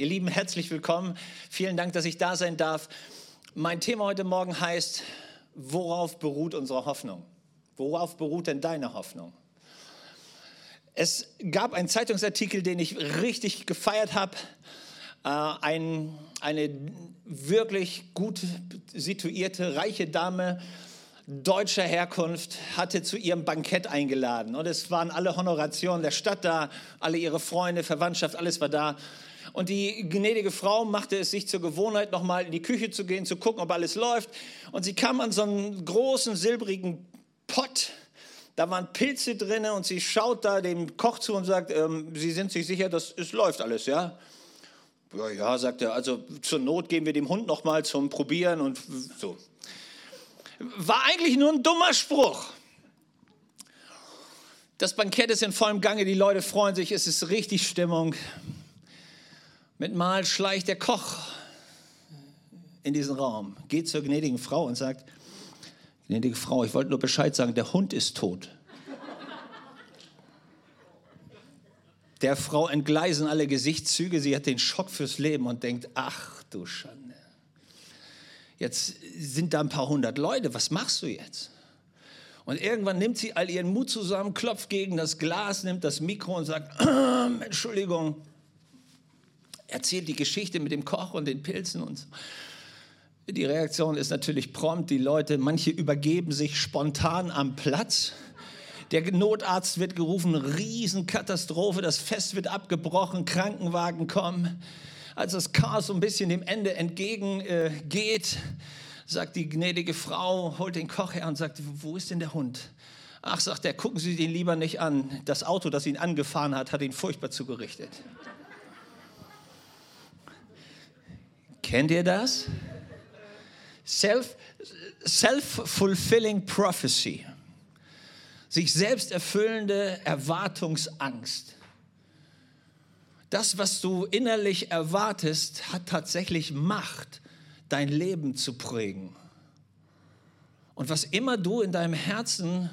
Ihr Lieben, herzlich willkommen. Vielen Dank, dass ich da sein darf. Mein Thema heute Morgen heißt, worauf beruht unsere Hoffnung? Worauf beruht denn deine Hoffnung? Es gab einen Zeitungsartikel, den ich richtig gefeiert habe. Äh, ein, eine wirklich gut situierte, reiche Dame deutscher Herkunft hatte zu ihrem Bankett eingeladen. Und es waren alle Honorationen der Stadt da, alle ihre Freunde, Verwandtschaft, alles war da. Und die gnädige Frau machte es sich zur Gewohnheit, nochmal in die Küche zu gehen, zu gucken, ob alles läuft. Und sie kam an so einen großen silbrigen Pott. Da waren Pilze drin und sie schaut da dem Koch zu und sagt, ähm, Sie sind sich sicher, dass es läuft alles, ja? Ja, ja, sagt er, also zur Not geben wir dem Hund nochmal zum Probieren und so. War eigentlich nur ein dummer Spruch. Das Bankett ist in vollem Gange, die Leute freuen sich, es ist richtig Stimmung. Mit Mal schleicht der Koch in diesen Raum, geht zur gnädigen Frau und sagt, gnädige Frau, ich wollte nur Bescheid sagen, der Hund ist tot. Der Frau entgleisen alle Gesichtszüge, sie hat den Schock fürs Leben und denkt, ach du Schande jetzt sind da ein paar hundert Leute, was machst du jetzt? Und irgendwann nimmt sie all ihren Mut zusammen, klopft gegen das Glas, nimmt das Mikro und sagt, Entschuldigung, erzählt die Geschichte mit dem Koch und den Pilzen und so. Die Reaktion ist natürlich prompt, die Leute, manche übergeben sich spontan am Platz. Der Notarzt wird gerufen, Riesenkatastrophe, das Fest wird abgebrochen, Krankenwagen kommen als das Chaos so ein bisschen dem Ende entgegengeht, äh, sagt die gnädige Frau, holt den Koch her und sagt, wo ist denn der Hund? Ach, sagt er, gucken Sie den lieber nicht an. Das Auto, das ihn angefahren hat, hat ihn furchtbar zugerichtet. Kennt ihr das? Self, self-fulfilling prophecy. Sich selbst erfüllende Erwartungsangst das, was du innerlich erwartest, hat tatsächlich Macht, dein Leben zu prägen. Und was immer du in deinem Herzen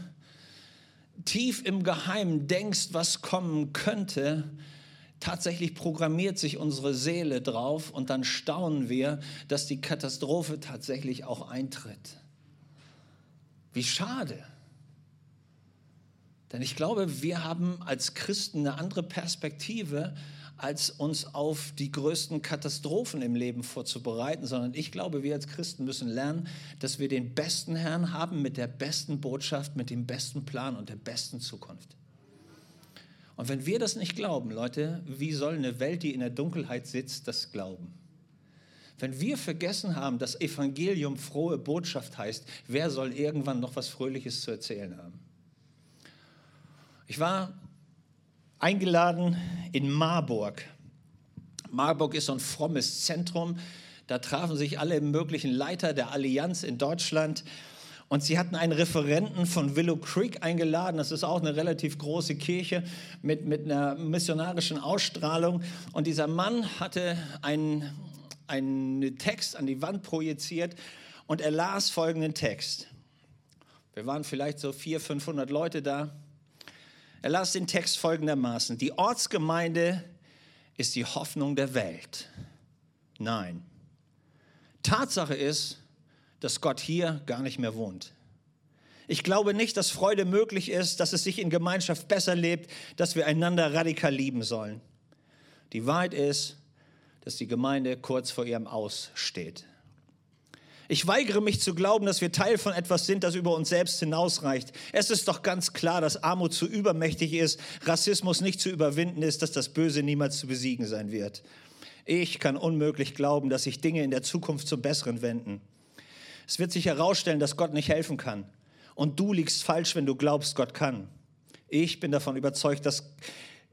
tief im Geheimen denkst, was kommen könnte, tatsächlich programmiert sich unsere Seele drauf und dann staunen wir, dass die Katastrophe tatsächlich auch eintritt. Wie schade. Denn ich glaube, wir haben als Christen eine andere Perspektive als uns auf die größten Katastrophen im Leben vorzubereiten, sondern ich glaube, wir als Christen müssen lernen, dass wir den besten Herrn haben mit der besten Botschaft, mit dem besten Plan und der besten Zukunft. Und wenn wir das nicht glauben, Leute, wie soll eine Welt, die in der Dunkelheit sitzt, das glauben? Wenn wir vergessen haben, dass Evangelium frohe Botschaft heißt, wer soll irgendwann noch was Fröhliches zu erzählen haben? Ich war eingeladen in Marburg. Marburg ist so ein frommes Zentrum. Da trafen sich alle möglichen Leiter der Allianz in Deutschland. Und sie hatten einen Referenten von Willow Creek eingeladen. Das ist auch eine relativ große Kirche mit, mit einer missionarischen Ausstrahlung. Und dieser Mann hatte einen, einen Text an die Wand projiziert und er las folgenden Text. Wir waren vielleicht so 400, 500 Leute da. Er las den Text folgendermaßen. Die Ortsgemeinde ist die Hoffnung der Welt. Nein. Tatsache ist, dass Gott hier gar nicht mehr wohnt. Ich glaube nicht, dass Freude möglich ist, dass es sich in Gemeinschaft besser lebt, dass wir einander radikal lieben sollen. Die Wahrheit ist, dass die Gemeinde kurz vor ihrem Aus steht. Ich weigere mich zu glauben, dass wir Teil von etwas sind, das über uns selbst hinausreicht. Es ist doch ganz klar, dass Armut zu übermächtig ist, Rassismus nicht zu überwinden ist, dass das Böse niemals zu besiegen sein wird. Ich kann unmöglich glauben, dass sich Dinge in der Zukunft zum Besseren wenden. Es wird sich herausstellen, dass Gott nicht helfen kann. Und du liegst falsch, wenn du glaubst, Gott kann. Ich bin davon überzeugt, dass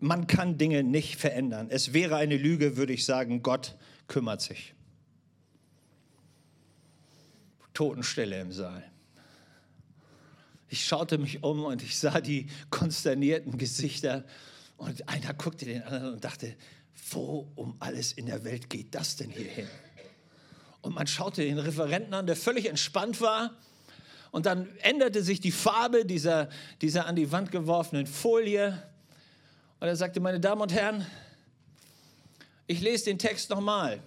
man kann Dinge nicht verändern. Es wäre eine Lüge, würde ich sagen, Gott kümmert sich. Totenstille im Saal. Ich schaute mich um und ich sah die konsternierten Gesichter und einer guckte den anderen und dachte, wo um alles in der Welt geht das denn hier hin? Und man schaute den Referenten an, der völlig entspannt war. Und dann änderte sich die Farbe dieser, dieser an die Wand geworfenen Folie. Und er sagte, meine Damen und Herren, Ich lese den Text nochmal,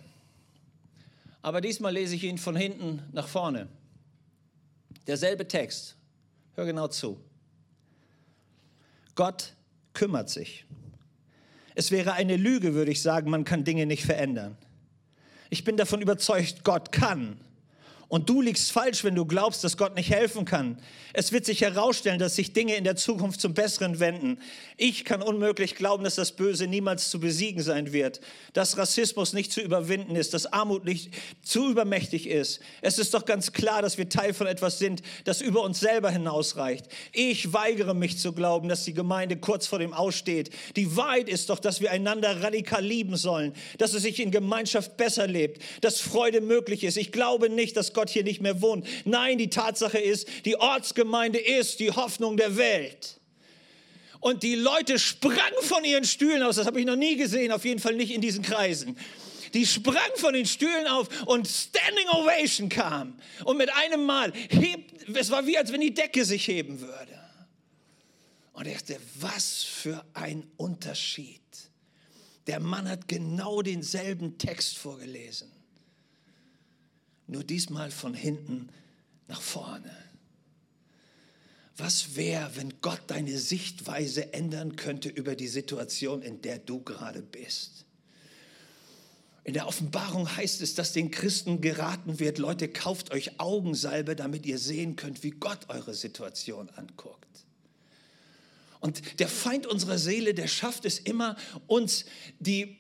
aber diesmal lese ich ihn von hinten nach vorne. Derselbe Text. Hör genau zu. Gott kümmert sich. Es wäre eine Lüge, würde ich sagen, man kann Dinge nicht verändern. Ich bin davon überzeugt, Gott kann. Und du liegst falsch, wenn du glaubst, dass Gott nicht helfen kann. Es wird sich herausstellen, dass sich Dinge in der Zukunft zum Besseren wenden. Ich kann unmöglich glauben, dass das Böse niemals zu besiegen sein wird, dass Rassismus nicht zu überwinden ist, dass Armut nicht zu übermächtig ist. Es ist doch ganz klar, dass wir Teil von etwas sind, das über uns selber hinausreicht. Ich weigere mich zu glauben, dass die Gemeinde kurz vor dem Aussteht. Die Wahrheit ist doch, dass wir einander radikal lieben sollen, dass es sich in Gemeinschaft besser lebt, dass Freude möglich ist. Ich glaube nicht, dass Gott hier nicht mehr wohnt. Nein, die Tatsache ist, die Ortsgemeinde ist die Hoffnung der Welt. Und die Leute sprangen von ihren Stühlen aus. Das habe ich noch nie gesehen, auf jeden Fall nicht in diesen Kreisen. Die sprangen von den Stühlen auf und Standing Ovation kam. Und mit einem Mal hebt, es war wie als wenn die Decke sich heben würde. Und ich dachte, was für ein Unterschied. Der Mann hat genau denselben Text vorgelesen nur diesmal von hinten nach vorne. Was wäre, wenn Gott deine Sichtweise ändern könnte über die Situation, in der du gerade bist? In der Offenbarung heißt es, dass den Christen geraten wird, Leute, kauft euch Augensalbe, damit ihr sehen könnt, wie Gott eure Situation anguckt. Und der Feind unserer Seele, der schafft es immer, uns die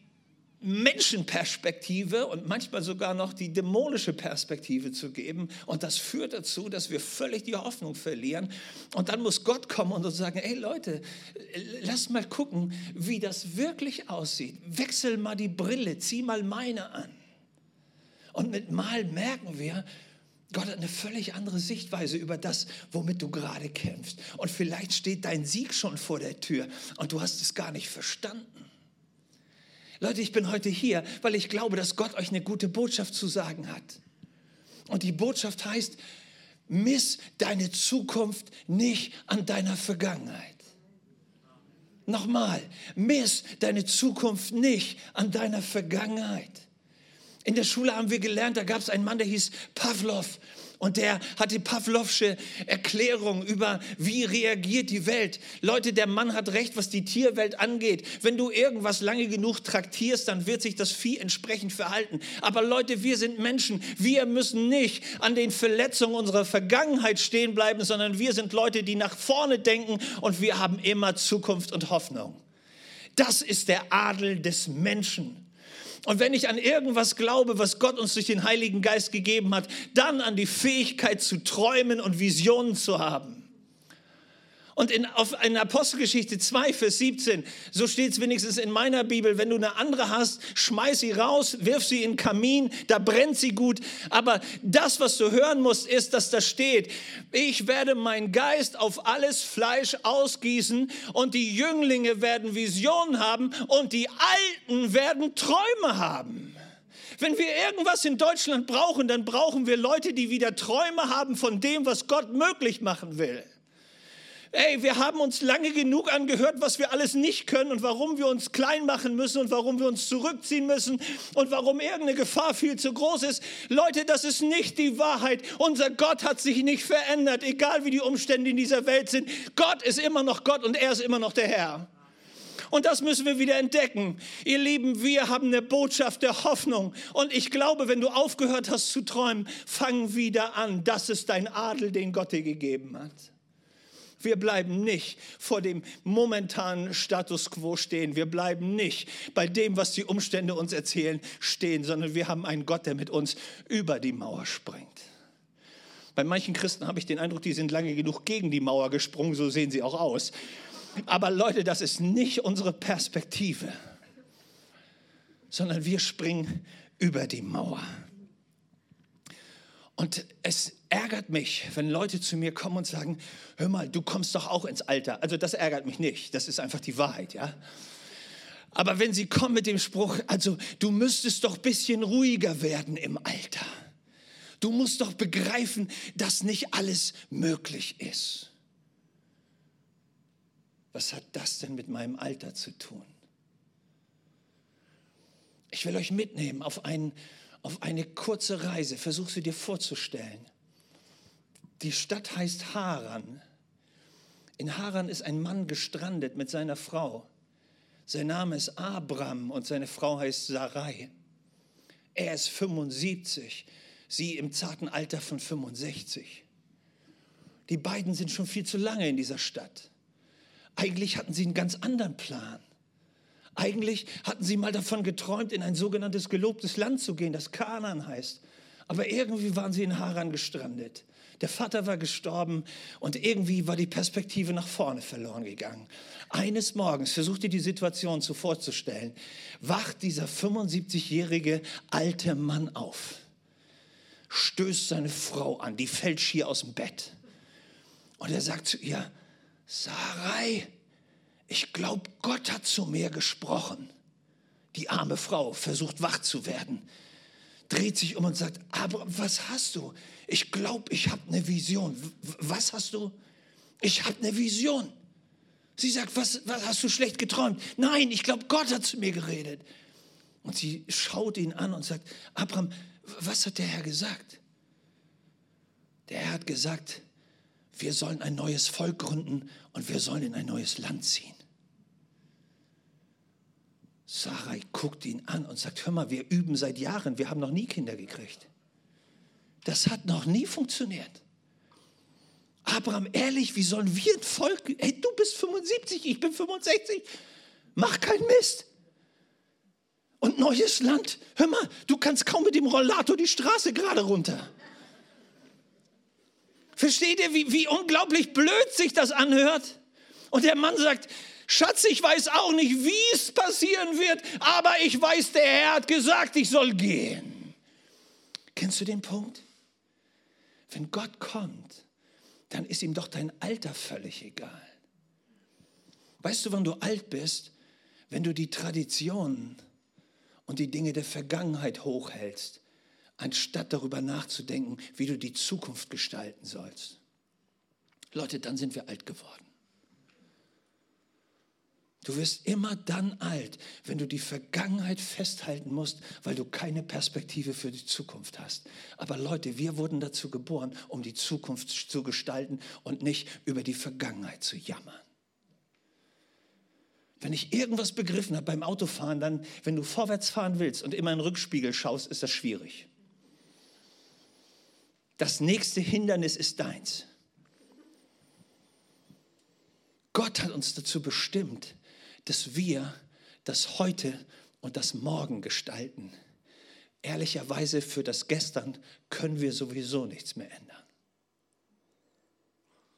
Menschenperspektive und manchmal sogar noch die dämonische Perspektive zu geben. Und das führt dazu, dass wir völlig die Hoffnung verlieren. Und dann muss Gott kommen und uns sagen, hey Leute, lass mal gucken, wie das wirklich aussieht. Wechsel mal die Brille, zieh mal meine an. Und mit Mal merken wir, Gott hat eine völlig andere Sichtweise über das, womit du gerade kämpfst. Und vielleicht steht dein Sieg schon vor der Tür und du hast es gar nicht verstanden. Leute, ich bin heute hier, weil ich glaube, dass Gott euch eine gute Botschaft zu sagen hat. Und die Botschaft heißt, miss deine Zukunft nicht an deiner Vergangenheit. Nochmal, miss deine Zukunft nicht an deiner Vergangenheit. In der Schule haben wir gelernt, da gab es einen Mann, der hieß Pavlov. Und der hat die Pavlovsche Erklärung über, wie reagiert die Welt. Leute, der Mann hat recht, was die Tierwelt angeht. Wenn du irgendwas lange genug traktierst, dann wird sich das Vieh entsprechend verhalten. Aber Leute, wir sind Menschen. Wir müssen nicht an den Verletzungen unserer Vergangenheit stehen bleiben, sondern wir sind Leute, die nach vorne denken und wir haben immer Zukunft und Hoffnung. Das ist der Adel des Menschen. Und wenn ich an irgendwas glaube, was Gott uns durch den Heiligen Geist gegeben hat, dann an die Fähigkeit zu träumen und Visionen zu haben. Und in, auf, in Apostelgeschichte 2, Vers 17, so steht es wenigstens in meiner Bibel, wenn du eine andere hast, schmeiß sie raus, wirf sie in den Kamin, da brennt sie gut. Aber das, was du hören musst, ist, dass da steht, ich werde meinen Geist auf alles Fleisch ausgießen und die Jünglinge werden Visionen haben und die Alten werden Träume haben. Wenn wir irgendwas in Deutschland brauchen, dann brauchen wir Leute, die wieder Träume haben von dem, was Gott möglich machen will. Ey, wir haben uns lange genug angehört, was wir alles nicht können und warum wir uns klein machen müssen und warum wir uns zurückziehen müssen und warum irgendeine Gefahr viel zu groß ist. Leute, das ist nicht die Wahrheit. Unser Gott hat sich nicht verändert, egal wie die Umstände in dieser Welt sind. Gott ist immer noch Gott und er ist immer noch der Herr. Und das müssen wir wieder entdecken. Ihr Lieben, wir haben eine Botschaft der Hoffnung. Und ich glaube, wenn du aufgehört hast zu träumen, fang wieder an. Das ist dein Adel, den Gott dir gegeben hat. Wir bleiben nicht vor dem momentanen Status quo stehen. Wir bleiben nicht bei dem, was die Umstände uns erzählen, stehen, sondern wir haben einen Gott, der mit uns über die Mauer springt. Bei manchen Christen habe ich den Eindruck, die sind lange genug gegen die Mauer gesprungen, so sehen sie auch aus. Aber Leute, das ist nicht unsere Perspektive, sondern wir springen über die Mauer. Und es ärgert mich, wenn Leute zu mir kommen und sagen, hör mal, du kommst doch auch ins Alter. Also das ärgert mich nicht, das ist einfach die Wahrheit, ja. Aber wenn sie kommen mit dem Spruch, also du müsstest doch ein bisschen ruhiger werden im Alter. Du musst doch begreifen, dass nicht alles möglich ist. Was hat das denn mit meinem Alter zu tun? Ich will euch mitnehmen auf, ein, auf eine kurze Reise. Versuch sie dir vorzustellen. Die Stadt heißt Haran. In Haran ist ein Mann gestrandet mit seiner Frau. Sein Name ist Abram und seine Frau heißt Sarai. Er ist 75, sie im zarten Alter von 65. Die beiden sind schon viel zu lange in dieser Stadt. Eigentlich hatten sie einen ganz anderen Plan. Eigentlich hatten sie mal davon geträumt, in ein sogenanntes gelobtes Land zu gehen, das Kanaan heißt. Aber irgendwie waren sie in Haran gestrandet. Der Vater war gestorben und irgendwie war die Perspektive nach vorne verloren gegangen. Eines Morgens, versucht ihr die Situation so vorzustellen, wacht dieser 75-jährige alte Mann auf, stößt seine Frau an, die fällt schier aus dem Bett. Und er sagt zu ihr, Sarai, ich glaube, Gott hat zu mir gesprochen. Die arme Frau versucht wach zu werden, dreht sich um und sagt, aber was hast du? Ich glaube, ich habe eine Vision. Was hast du? Ich habe eine Vision. Sie sagt, was, was hast du schlecht geträumt? Nein, ich glaube, Gott hat zu mir geredet. Und sie schaut ihn an und sagt, Abraham, was hat der Herr gesagt? Der Herr hat gesagt, wir sollen ein neues Volk gründen und wir sollen in ein neues Land ziehen. Sarai guckt ihn an und sagt, hör mal, wir üben seit Jahren, wir haben noch nie Kinder gekriegt. Das hat noch nie funktioniert. Abraham, ehrlich, wie sollen wir ein Volk, hey, du bist 75, ich bin 65, mach keinen Mist. Und neues Land, hör mal, du kannst kaum mit dem Rollator die Straße gerade runter. Versteht ihr, wie, wie unglaublich blöd sich das anhört? Und der Mann sagt, Schatz, ich weiß auch nicht, wie es passieren wird, aber ich weiß, der Herr hat gesagt, ich soll gehen. Kennst du den Punkt? Wenn Gott kommt, dann ist ihm doch dein Alter völlig egal. Weißt du, wann du alt bist? Wenn du die Traditionen und die Dinge der Vergangenheit hochhältst anstatt darüber nachzudenken, wie du die Zukunft gestalten sollst. Leute, dann sind wir alt geworden. Du wirst immer dann alt, wenn du die Vergangenheit festhalten musst, weil du keine Perspektive für die Zukunft hast. Aber Leute, wir wurden dazu geboren, um die Zukunft zu gestalten und nicht über die Vergangenheit zu jammern. Wenn ich irgendwas begriffen habe beim Autofahren, dann, wenn du vorwärts fahren willst und immer in den Rückspiegel schaust, ist das schwierig. Das nächste Hindernis ist deins. Gott hat uns dazu bestimmt, dass wir das Heute und das Morgen gestalten. Ehrlicherweise für das Gestern können wir sowieso nichts mehr ändern.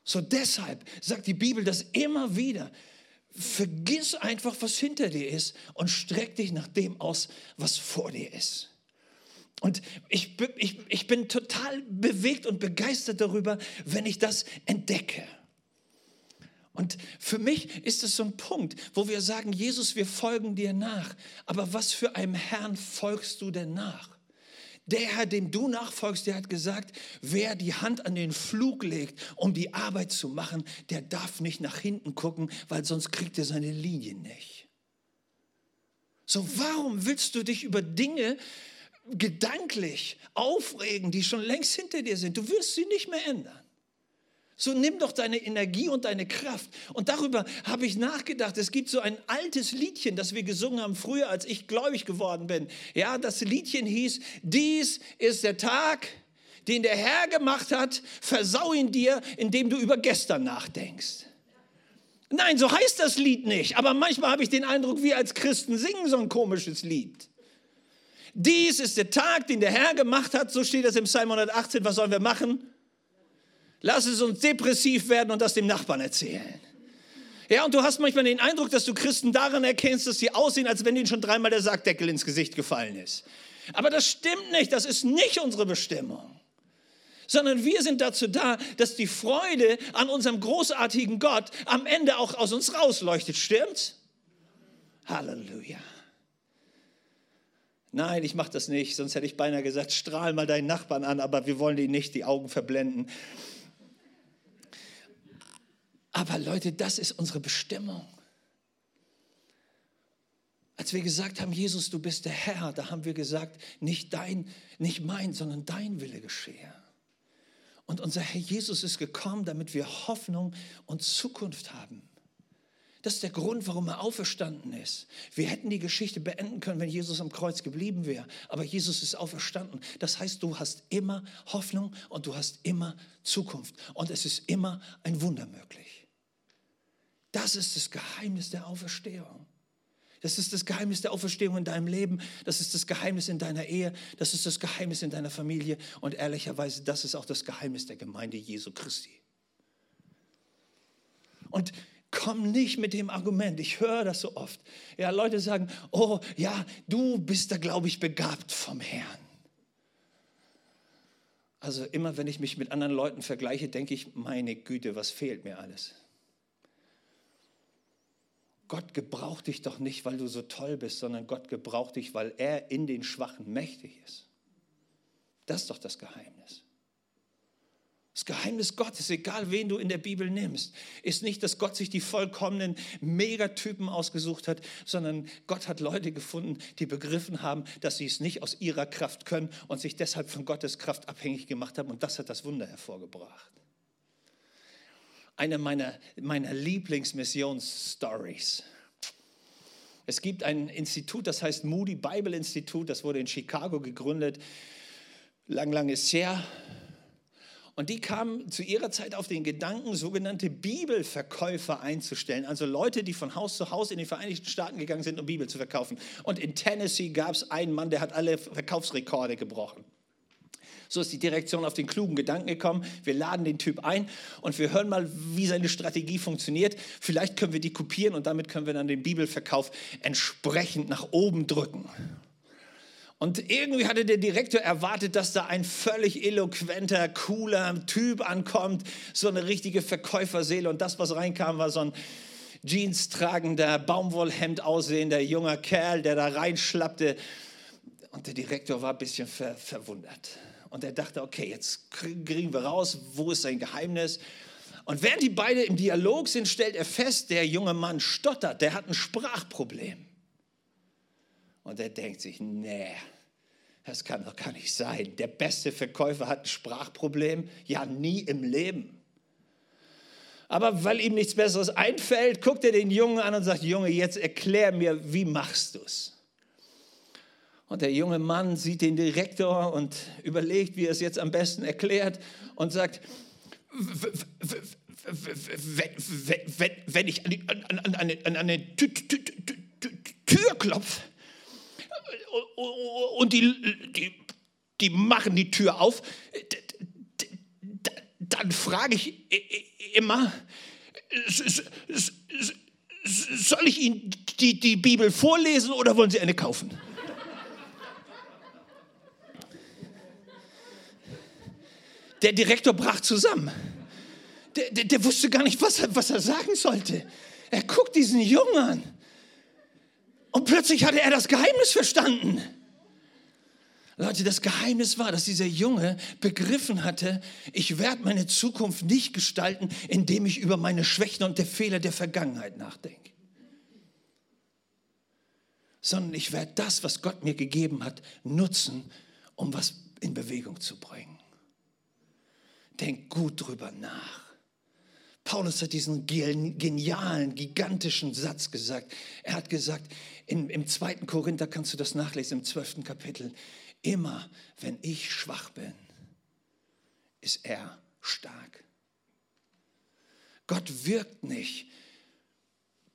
So deshalb sagt die Bibel das immer wieder. Vergiss einfach, was hinter dir ist und streck dich nach dem aus, was vor dir ist. Und ich, ich, ich bin total bewegt und begeistert darüber, wenn ich das entdecke. Und für mich ist es so ein Punkt, wo wir sagen, Jesus, wir folgen dir nach. Aber was für einem Herrn folgst du denn nach? Der Herr, dem du nachfolgst, der hat gesagt, wer die Hand an den Flug legt, um die Arbeit zu machen, der darf nicht nach hinten gucken, weil sonst kriegt er seine Linie nicht. So, warum willst du dich über Dinge gedanklich aufregen, die schon längst hinter dir sind. Du wirst sie nicht mehr ändern. So nimm doch deine Energie und deine Kraft. Und darüber habe ich nachgedacht. Es gibt so ein altes Liedchen, das wir gesungen haben früher, als ich gläubig geworden bin. Ja, das Liedchen hieß, dies ist der Tag, den der Herr gemacht hat. Versau ihn dir, indem du über gestern nachdenkst. Nein, so heißt das Lied nicht. Aber manchmal habe ich den Eindruck, wir als Christen singen so ein komisches Lied. Dies ist der Tag, den der Herr gemacht hat. So steht es im Psalm 118. Was sollen wir machen? Lass es uns depressiv werden und das dem Nachbarn erzählen. Ja, und du hast manchmal den Eindruck, dass du Christen daran erkennst, dass sie aussehen, als wenn ihnen schon dreimal der Sargdeckel ins Gesicht gefallen ist. Aber das stimmt nicht. Das ist nicht unsere Bestimmung. Sondern wir sind dazu da, dass die Freude an unserem großartigen Gott am Ende auch aus uns rausleuchtet. Stimmt's? Halleluja. Nein, ich mache das nicht, sonst hätte ich beinahe gesagt, strahl mal deinen Nachbarn an, aber wir wollen ihn nicht die Augen verblenden. Aber Leute, das ist unsere Bestimmung. Als wir gesagt haben, Jesus, du bist der Herr, da haben wir gesagt, nicht dein, nicht mein, sondern dein Wille geschehe. Und unser Herr Jesus ist gekommen, damit wir Hoffnung und Zukunft haben. Das ist der Grund, warum er auferstanden ist. Wir hätten die Geschichte beenden können, wenn Jesus am Kreuz geblieben wäre. Aber Jesus ist auferstanden. Das heißt, du hast immer Hoffnung und du hast immer Zukunft. Und es ist immer ein Wunder möglich. Das ist das Geheimnis der Auferstehung. Das ist das Geheimnis der Auferstehung in deinem Leben. Das ist das Geheimnis in deiner Ehe. Das ist das Geheimnis in deiner Familie. Und ehrlicherweise, das ist auch das Geheimnis der Gemeinde Jesu Christi. Und komm nicht mit dem Argument, ich höre das so oft. Ja, Leute sagen, oh ja, du bist da, glaube ich, begabt vom Herrn. Also immer, wenn ich mich mit anderen Leuten vergleiche, denke ich, meine Güte, was fehlt mir alles? Gott gebraucht dich doch nicht, weil du so toll bist, sondern Gott gebraucht dich, weil er in den Schwachen mächtig ist. Das ist doch das Geheimnis. Das Geheimnis Gottes, egal wen du in der Bibel nimmst, ist nicht, dass Gott sich die vollkommenen Megatypen ausgesucht hat, sondern Gott hat Leute gefunden, die begriffen haben, dass sie es nicht aus ihrer Kraft können und sich deshalb von Gottes Kraft abhängig gemacht haben. Und das hat das Wunder hervorgebracht eine meiner, meiner Lieblingsmissionsstories. Es gibt ein Institut, das heißt Moody Bible Institut, das wurde in Chicago gegründet. Lang, lang ist her. Und die kamen zu ihrer Zeit auf den Gedanken, sogenannte Bibelverkäufer einzustellen. Also Leute, die von Haus zu Haus in den Vereinigten Staaten gegangen sind, um Bibel zu verkaufen. Und in Tennessee gab es einen Mann, der hat alle Verkaufsrekorde gebrochen. So ist die Direktion auf den klugen Gedanken gekommen. Wir laden den Typ ein und wir hören mal, wie seine Strategie funktioniert. Vielleicht können wir die kopieren und damit können wir dann den Bibelverkauf entsprechend nach oben drücken. Und irgendwie hatte der Direktor erwartet, dass da ein völlig eloquenter, cooler Typ ankommt, so eine richtige Verkäuferseele. Und das, was reinkam, war so ein Jeans tragender, Baumwollhemd aussehender junger Kerl, der da reinschlappte. Und der Direktor war ein bisschen ver verwundert. Und er dachte, okay, jetzt kriegen wir raus, wo ist sein Geheimnis. Und während die beiden im Dialog sind, stellt er fest, der junge Mann stottert, der hat ein Sprachproblem. Und er denkt sich, nee, das kann doch gar nicht sein. Der beste Verkäufer hat ein Sprachproblem? Ja, nie im Leben. Aber weil ihm nichts Besseres einfällt, guckt er den Jungen an und sagt, Junge, jetzt erklär mir, wie machst du es? Und der junge Mann sieht den Direktor und überlegt, wie er es jetzt am besten erklärt und sagt, wenn ich an eine Tür klopfe und die, machen die Tür auf, dann frage ich immer, soll ich Ihnen die Bibel vorlesen oder wollen Sie eine kaufen? Der Direktor brach zusammen. Der, der, der wusste gar nicht, was er, was er sagen sollte. Er guckt diesen Jungen an. Und plötzlich hatte er das Geheimnis verstanden. Leute, das Geheimnis war, dass dieser Junge begriffen hatte, ich werde meine Zukunft nicht gestalten, indem ich über meine Schwächen und der Fehler der Vergangenheit nachdenke. Sondern ich werde das, was Gott mir gegeben hat, nutzen, um was in Bewegung zu bringen. Denk gut drüber nach. Paulus hat diesen genialen, gigantischen Satz gesagt. Er hat gesagt, in, im zweiten Korinther kannst du das nachlesen, im zwölften Kapitel, immer wenn ich schwach bin, ist er stark. Gott wirkt nicht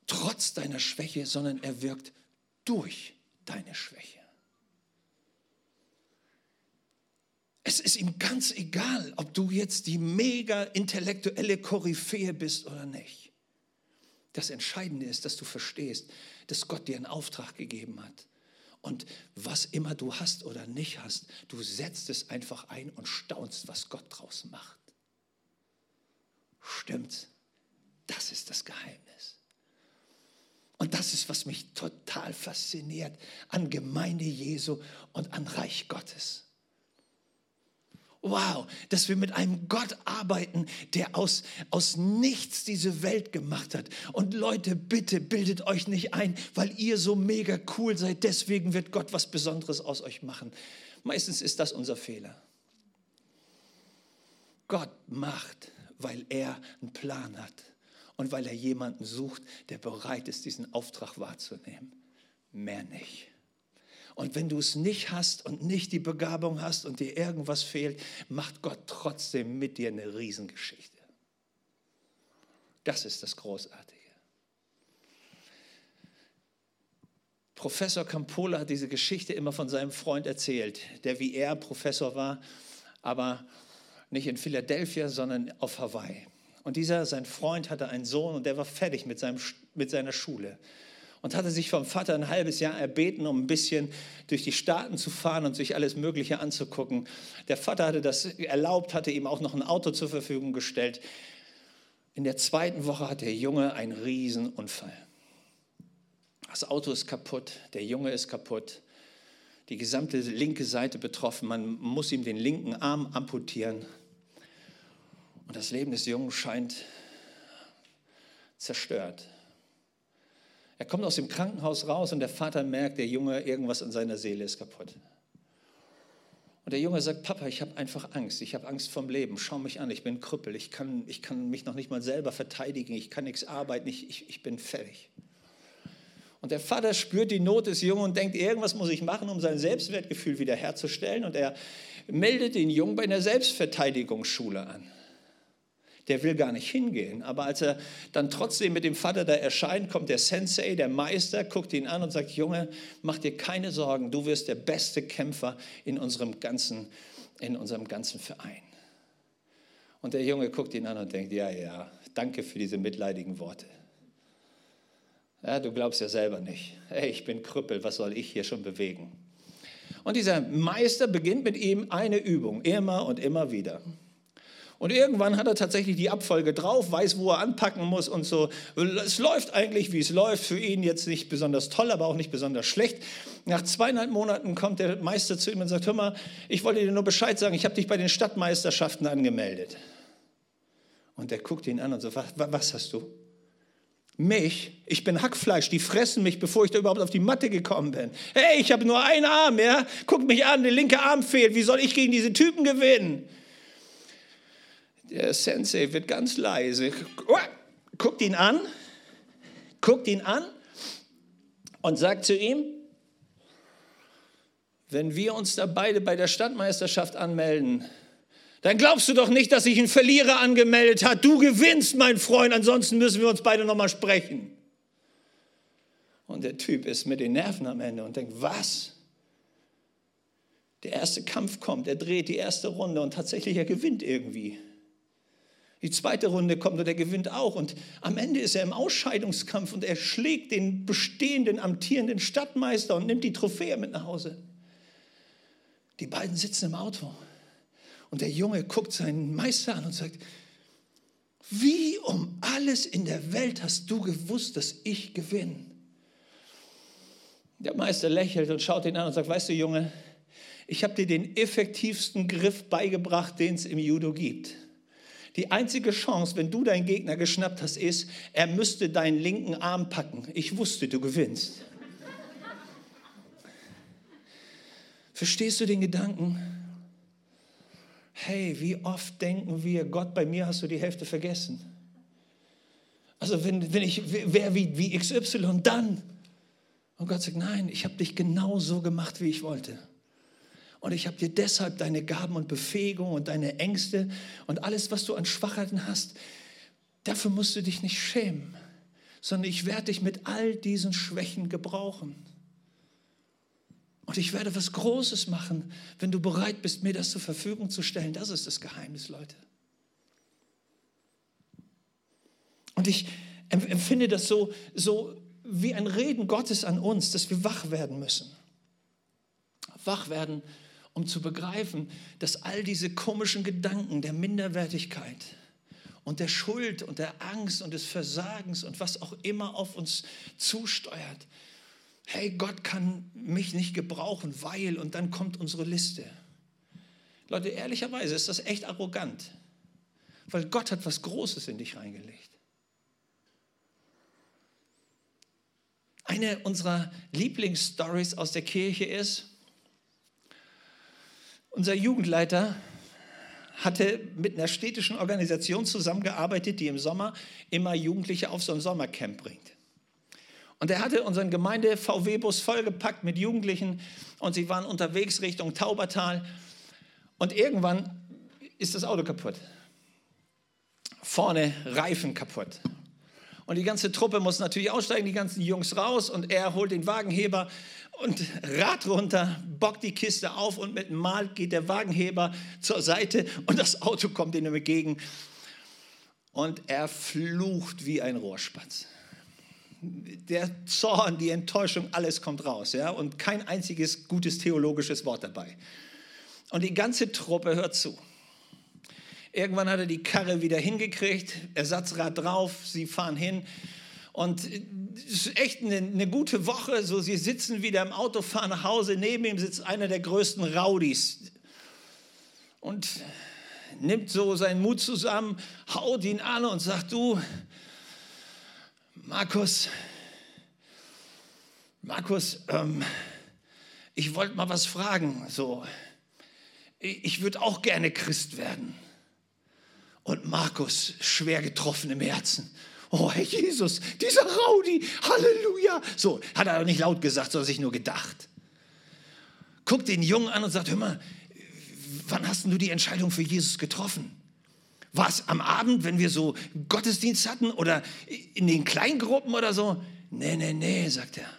trotz deiner Schwäche, sondern er wirkt durch deine Schwäche. Es ist ihm ganz egal, ob du jetzt die mega intellektuelle Koryphäe bist oder nicht. Das Entscheidende ist, dass du verstehst, dass Gott dir einen Auftrag gegeben hat. Und was immer du hast oder nicht hast, du setzt es einfach ein und staunst, was Gott draus macht. Stimmt's? Das ist das Geheimnis. Und das ist, was mich total fasziniert an Gemeinde Jesu und an Reich Gottes. Wow, dass wir mit einem Gott arbeiten, der aus, aus nichts diese Welt gemacht hat. Und Leute, bitte bildet euch nicht ein, weil ihr so mega cool seid, deswegen wird Gott was Besonderes aus euch machen. Meistens ist das unser Fehler. Gott macht, weil er einen Plan hat und weil er jemanden sucht, der bereit ist, diesen Auftrag wahrzunehmen. Mehr nicht. Und wenn du es nicht hast und nicht die Begabung hast und dir irgendwas fehlt, macht Gott trotzdem mit dir eine Riesengeschichte. Das ist das Großartige. Professor Campola hat diese Geschichte immer von seinem Freund erzählt, der wie er Professor war, aber nicht in Philadelphia, sondern auf Hawaii. Und dieser, sein Freund, hatte einen Sohn und der war fertig mit, seinem, mit seiner Schule und hatte sich vom Vater ein halbes Jahr erbeten, um ein bisschen durch die Staaten zu fahren und sich alles Mögliche anzugucken. Der Vater hatte das erlaubt, hatte ihm auch noch ein Auto zur Verfügung gestellt. In der zweiten Woche hat der Junge einen Riesenunfall. Das Auto ist kaputt, der Junge ist kaputt, die gesamte linke Seite betroffen, man muss ihm den linken Arm amputieren. Und das Leben des Jungen scheint zerstört. Er kommt aus dem Krankenhaus raus und der Vater merkt, der Junge, irgendwas in seiner Seele ist kaputt. Und der Junge sagt, Papa, ich habe einfach Angst. Ich habe Angst vom Leben. Schau mich an, ich bin Krüppel. Ich kann, ich kann mich noch nicht mal selber verteidigen. Ich kann nichts arbeiten. Ich, ich, ich bin fertig. Und der Vater spürt die Not des Jungen und denkt, irgendwas muss ich machen, um sein Selbstwertgefühl wiederherzustellen. Und er meldet den Jungen bei einer Selbstverteidigungsschule an der will gar nicht hingehen. Aber als er dann trotzdem mit dem Vater da erscheint, kommt der Sensei, der Meister, guckt ihn an und sagt, Junge, mach dir keine Sorgen, du wirst der beste Kämpfer in unserem ganzen, in unserem ganzen Verein. Und der Junge guckt ihn an und denkt, ja, ja, danke für diese mitleidigen Worte. Ja, du glaubst ja selber nicht. Hey, ich bin Krüppel, was soll ich hier schon bewegen? Und dieser Meister beginnt mit ihm eine Übung, immer und immer wieder. Und irgendwann hat er tatsächlich die Abfolge drauf, weiß, wo er anpacken muss und so. Es läuft eigentlich, wie es läuft. Für ihn jetzt nicht besonders toll, aber auch nicht besonders schlecht. Nach zweieinhalb Monaten kommt der Meister zu ihm und sagt, hör mal, ich wollte dir nur Bescheid sagen, ich habe dich bei den Stadtmeisterschaften angemeldet. Und er guckt ihn an und sagt, was, was hast du? Mich, ich bin Hackfleisch, die fressen mich, bevor ich da überhaupt auf die Matte gekommen bin. Hey, ich habe nur einen Arm, ja? Guck mich an, der linke Arm fehlt. Wie soll ich gegen diese Typen gewinnen? Der Sensei wird ganz leise, guckt ihn an, guckt ihn an und sagt zu ihm, wenn wir uns da beide bei der Stadtmeisterschaft anmelden, dann glaubst du doch nicht, dass sich ein Verlierer angemeldet hat. Du gewinnst, mein Freund, ansonsten müssen wir uns beide nochmal sprechen. Und der Typ ist mit den Nerven am Ende und denkt, was? Der erste Kampf kommt, er dreht die erste Runde und tatsächlich er gewinnt irgendwie. Die zweite Runde kommt und er gewinnt auch. Und am Ende ist er im Ausscheidungskampf und er schlägt den bestehenden, amtierenden Stadtmeister und nimmt die Trophäe mit nach Hause. Die beiden sitzen im Auto und der Junge guckt seinen Meister an und sagt, wie um alles in der Welt hast du gewusst, dass ich gewinne? Der Meister lächelt und schaut ihn an und sagt, weißt du Junge, ich habe dir den effektivsten Griff beigebracht, den es im Judo gibt. Die einzige Chance, wenn du deinen Gegner geschnappt hast, ist, er müsste deinen linken Arm packen. Ich wusste, du gewinnst. Verstehst du den Gedanken? Hey, wie oft denken wir, Gott, bei mir hast du die Hälfte vergessen. Also wenn, wenn ich wäre wie, wie XY, dann. Und Gott sagt, nein, ich habe dich genau so gemacht, wie ich wollte. Und ich habe dir deshalb deine Gaben und Befähigung und deine Ängste und alles, was du an Schwachheiten hast, dafür musst du dich nicht schämen, sondern ich werde dich mit all diesen Schwächen gebrauchen. Und ich werde was Großes machen, wenn du bereit bist, mir das zur Verfügung zu stellen. Das ist das Geheimnis, Leute. Und ich empfinde das so, so wie ein Reden Gottes an uns, dass wir wach werden müssen. Wach werden um zu begreifen, dass all diese komischen Gedanken der Minderwertigkeit und der Schuld und der Angst und des Versagens und was auch immer auf uns zusteuert, hey, Gott kann mich nicht gebrauchen, weil, und dann kommt unsere Liste. Leute, ehrlicherweise ist das echt arrogant, weil Gott hat was Großes in dich reingelegt. Eine unserer Lieblingsstories aus der Kirche ist, unser Jugendleiter hatte mit einer städtischen Organisation zusammengearbeitet, die im Sommer immer Jugendliche auf so ein Sommercamp bringt. Und er hatte unseren Gemeinde-VW-Bus vollgepackt mit Jugendlichen und sie waren unterwegs Richtung Taubertal. Und irgendwann ist das Auto kaputt. Vorne Reifen kaputt. Und die ganze Truppe muss natürlich aussteigen, die ganzen Jungs raus und er holt den Wagenheber und Rad runter, bockt die Kiste auf und mit Mal geht der Wagenheber zur Seite und das Auto kommt ihm entgegen und er flucht wie ein Rohrspatz. Der Zorn, die Enttäuschung, alles kommt raus, ja, und kein einziges gutes theologisches Wort dabei. Und die ganze Truppe hört zu. Irgendwann hat er die Karre wieder hingekriegt, Ersatzrad drauf, sie fahren hin. Und es ist echt eine, eine, gute Woche. So, sie sitzen wieder im Auto, fahren nach Hause. Neben ihm sitzt einer der größten Raudis und nimmt so seinen Mut zusammen, haut ihn an und sagt: Du, Markus, Markus, ähm, ich wollte mal was fragen. So, ich würde auch gerne Christ werden und Markus schwer getroffen im Herzen. Oh, Herr Jesus, dieser Raudi, Halleluja. So, hat er nicht laut gesagt, sondern sich nur gedacht. Guckt den Jungen an und sagt, hör mal, wann hast du die Entscheidung für Jesus getroffen? War es am Abend, wenn wir so Gottesdienst hatten oder in den Kleingruppen oder so? Nee, nee, nee, sagt er.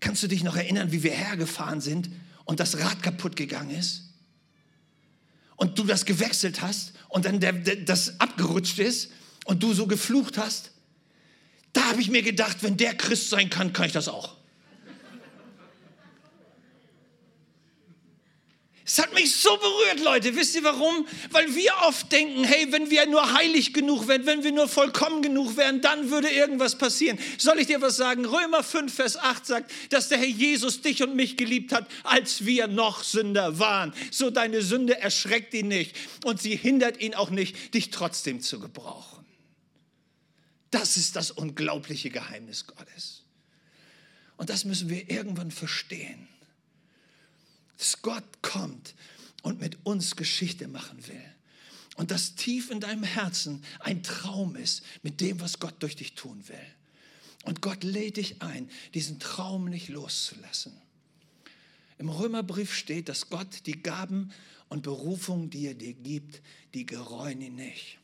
Kannst du dich noch erinnern, wie wir hergefahren sind und das Rad kaputt gegangen ist? und du das gewechselt hast und dann der, der, das abgerutscht ist und du so geflucht hast, da habe ich mir gedacht, wenn der Christ sein kann, kann ich das auch. Es hat mich so berührt, Leute. Wisst ihr warum? Weil wir oft denken, hey, wenn wir nur heilig genug wären, wenn wir nur vollkommen genug wären, dann würde irgendwas passieren. Soll ich dir was sagen? Römer 5, Vers 8 sagt, dass der Herr Jesus dich und mich geliebt hat, als wir noch Sünder waren. So deine Sünde erschreckt ihn nicht und sie hindert ihn auch nicht, dich trotzdem zu gebrauchen. Das ist das unglaubliche Geheimnis Gottes. Und das müssen wir irgendwann verstehen dass Gott kommt und mit uns Geschichte machen will. Und dass tief in deinem Herzen ein Traum ist mit dem, was Gott durch dich tun will. Und Gott lädt dich ein, diesen Traum nicht loszulassen. Im Römerbrief steht, dass Gott die Gaben und Berufung, die er dir gibt, die gereuen ihn nicht.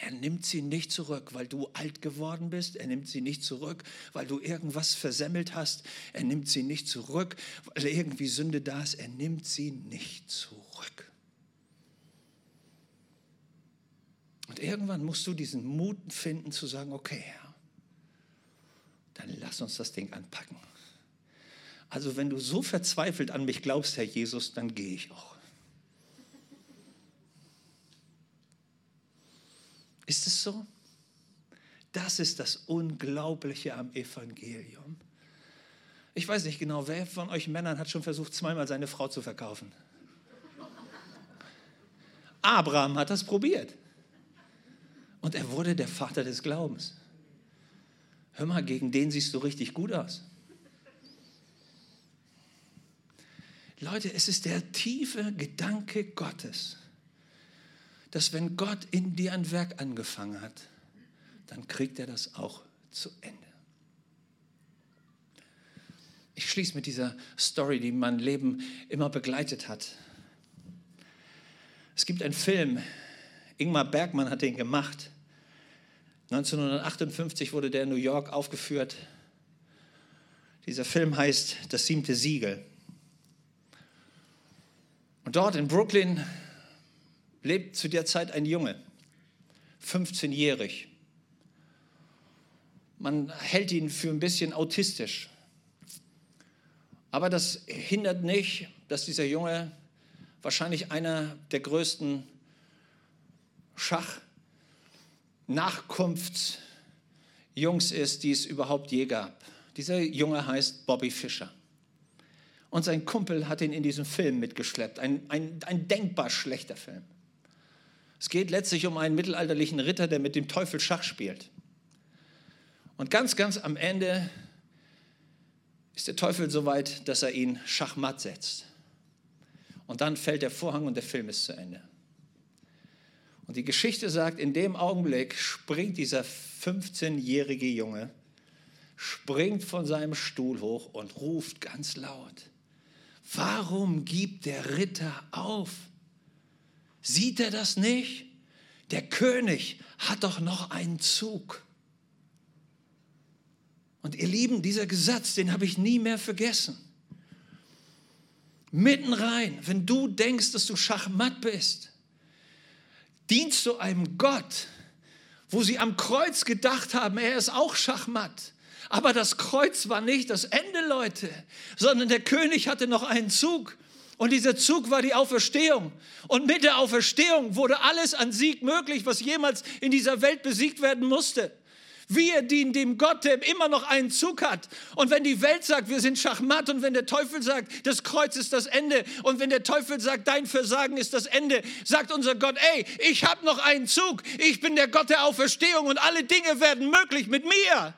Er nimmt sie nicht zurück, weil du alt geworden bist. Er nimmt sie nicht zurück, weil du irgendwas versemmelt hast. Er nimmt sie nicht zurück, weil irgendwie Sünde da ist. Er nimmt sie nicht zurück. Und irgendwann musst du diesen Mut finden zu sagen, okay, Herr, dann lass uns das Ding anpacken. Also wenn du so verzweifelt an mich glaubst, Herr Jesus, dann gehe ich auch. Ist es so? Das ist das Unglaubliche am Evangelium. Ich weiß nicht genau, wer von euch Männern hat schon versucht, zweimal seine Frau zu verkaufen? Abraham hat das probiert. Und er wurde der Vater des Glaubens. Hör mal, gegen den siehst du richtig gut aus. Leute, es ist der tiefe Gedanke Gottes dass wenn Gott in dir ein Werk angefangen hat, dann kriegt er das auch zu Ende. Ich schließe mit dieser Story, die mein Leben immer begleitet hat. Es gibt einen Film, Ingmar Bergmann hat den gemacht. 1958 wurde der in New York aufgeführt. Dieser Film heißt Das siebte Siegel. Und dort in Brooklyn lebt zu der Zeit ein Junge, 15-jährig. Man hält ihn für ein bisschen autistisch. Aber das hindert nicht, dass dieser Junge wahrscheinlich einer der größten Schach-Nachkunftsjungs ist, die es überhaupt je gab. Dieser Junge heißt Bobby Fischer. Und sein Kumpel hat ihn in diesen Film mitgeschleppt. Ein, ein, ein denkbar schlechter Film. Es geht letztlich um einen mittelalterlichen Ritter, der mit dem Teufel Schach spielt. Und ganz, ganz am Ende ist der Teufel so weit, dass er ihn schachmatt setzt. Und dann fällt der Vorhang und der Film ist zu Ende. Und die Geschichte sagt, in dem Augenblick springt dieser 15-jährige Junge, springt von seinem Stuhl hoch und ruft ganz laut, warum gibt der Ritter auf? Sieht er das nicht? Der König hat doch noch einen Zug. Und ihr Lieben, dieser Gesetz, den habe ich nie mehr vergessen. Mitten rein, wenn du denkst, dass du schachmatt bist, dienst du einem Gott, wo sie am Kreuz gedacht haben, er ist auch Schachmatt. Aber das Kreuz war nicht das Ende, Leute, sondern der König hatte noch einen Zug. Und dieser Zug war die Auferstehung. Und mit der Auferstehung wurde alles an Sieg möglich, was jemals in dieser Welt besiegt werden musste. Wir dienen dem Gott, der immer noch einen Zug hat. Und wenn die Welt sagt, wir sind Schachmatt und wenn der Teufel sagt, das Kreuz ist das Ende und wenn der Teufel sagt, dein Versagen ist das Ende, sagt unser Gott, ey, ich habe noch einen Zug. Ich bin der Gott der Auferstehung und alle Dinge werden möglich mit mir.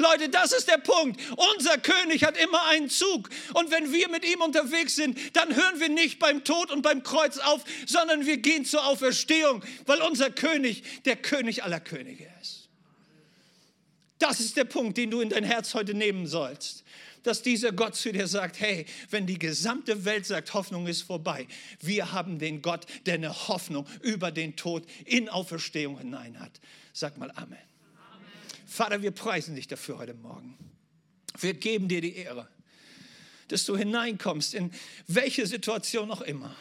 Leute, das ist der Punkt. Unser König hat immer einen Zug. Und wenn wir mit ihm unterwegs sind, dann hören wir nicht beim Tod und beim Kreuz auf, sondern wir gehen zur Auferstehung, weil unser König der König aller Könige ist. Das ist der Punkt, den du in dein Herz heute nehmen sollst. Dass dieser Gott zu dir sagt, hey, wenn die gesamte Welt sagt, Hoffnung ist vorbei, wir haben den Gott, der eine Hoffnung über den Tod in Auferstehung hinein hat. Sag mal Amen. Vater, wir preisen dich dafür heute Morgen. Wir geben dir die Ehre, dass du hineinkommst in welche Situation auch immer.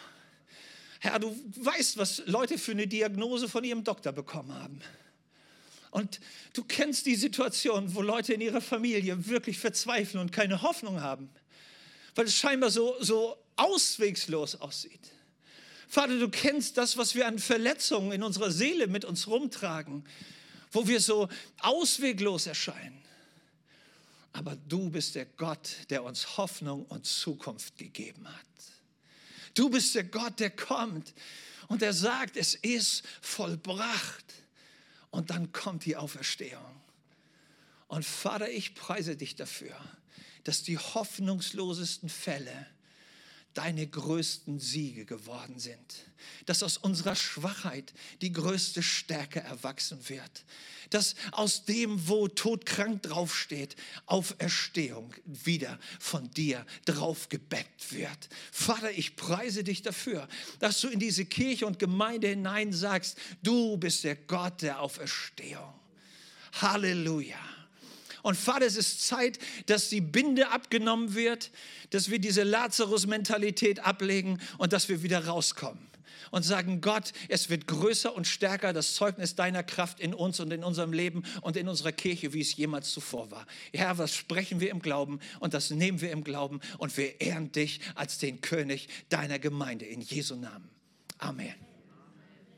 Herr, du weißt, was Leute für eine Diagnose von ihrem Doktor bekommen haben. Und du kennst die Situation, wo Leute in ihrer Familie wirklich verzweifeln und keine Hoffnung haben, weil es scheinbar so, so auswegslos aussieht. Vater, du kennst das, was wir an Verletzungen in unserer Seele mit uns rumtragen, wo wir so ausweglos erscheinen. Aber du bist der Gott, der uns Hoffnung und Zukunft gegeben hat. Du bist der Gott, der kommt und der sagt, es ist vollbracht. Und dann kommt die Auferstehung. Und Vater, ich preise dich dafür, dass die hoffnungslosesten Fälle deine größten Siege geworden sind. Dass aus unserer Schwachheit die größte Stärke erwachsen wird. Dass aus dem, wo todkrank draufsteht, Auferstehung wieder von dir draufgebeckt wird. Vater, ich preise dich dafür, dass du in diese Kirche und Gemeinde hinein sagst, du bist der Gott der Auferstehung. Halleluja. Und Vater, es ist Zeit, dass die Binde abgenommen wird, dass wir diese Lazarus-Mentalität ablegen und dass wir wieder rauskommen und sagen, Gott, es wird größer und stärker das Zeugnis deiner Kraft in uns und in unserem Leben und in unserer Kirche, wie es jemals zuvor war. Herr, was sprechen wir im Glauben und das nehmen wir im Glauben und wir ehren dich als den König deiner Gemeinde in Jesu Namen. Amen.